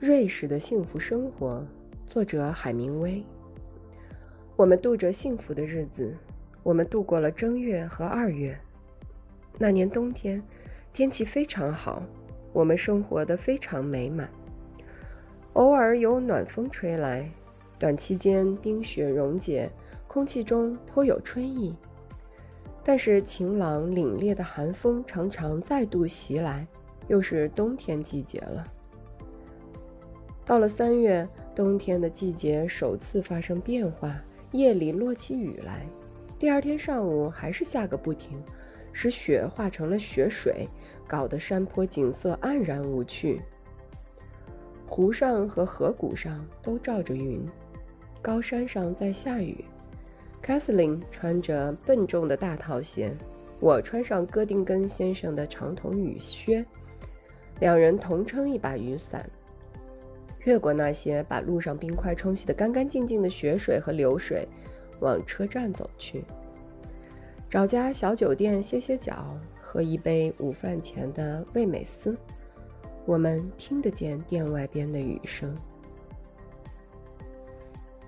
瑞士的幸福生活，作者海明威。我们度着幸福的日子，我们度过了正月和二月。那年冬天，天气非常好，我们生活的非常美满。偶尔有暖风吹来，短期间冰雪溶解，空气中颇有春意。但是晴朗凛冽的寒风常常再度袭来，又是冬天季节了。到了三月，冬天的季节首次发生变化，夜里落起雨来，第二天上午还是下个不停，使雪化成了雪水，搞得山坡景色黯然无趣。湖上和河谷上都罩着云，高山上在下雨。凯瑟琳穿着笨重的大套鞋，我穿上戈丁根先生的长筒雨靴，两人同撑一把雨伞。越过那些把路上冰块冲洗得干干净净的雪水和流水，往车站走去，找家小酒店歇歇脚，喝一杯午饭前的味美思。我们听得见店外边的雨声。